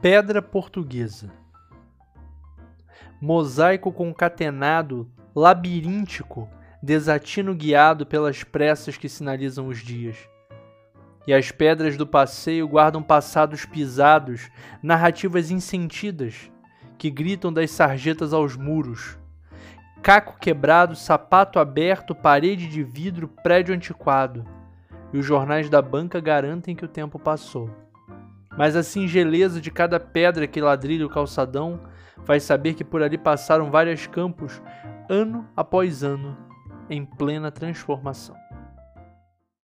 Pedra portuguesa. Mosaico concatenado, labiríntico, desatino guiado pelas pressas que sinalizam os dias. E as pedras do passeio guardam passados pisados, narrativas insentidas, que gritam das sarjetas aos muros. Caco quebrado, sapato aberto, parede de vidro, prédio antiquado. E os jornais da banca garantem que o tempo passou. Mas a singeleza de cada pedra que ladrilha o calçadão faz saber que por ali passaram vários campos, ano após ano, em plena transformação.